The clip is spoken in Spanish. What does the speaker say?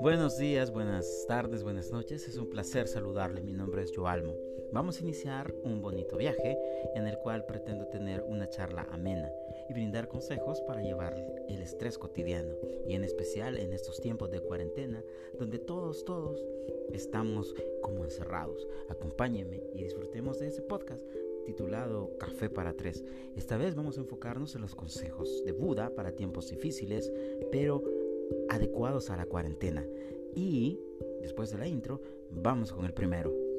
Buenos días, buenas tardes, buenas noches. Es un placer saludarle. Mi nombre es Joalmo. Vamos a iniciar un bonito viaje en el cual pretendo tener una charla amena y brindar consejos para llevar el estrés cotidiano y en especial en estos tiempos de cuarentena donde todos, todos estamos como encerrados. Acompáñenme y disfrutemos de ese podcast titulado Café para Tres. Esta vez vamos a enfocarnos en los consejos de Buda para tiempos difíciles, pero adecuados a la cuarentena. Y después de la intro, vamos con el primero.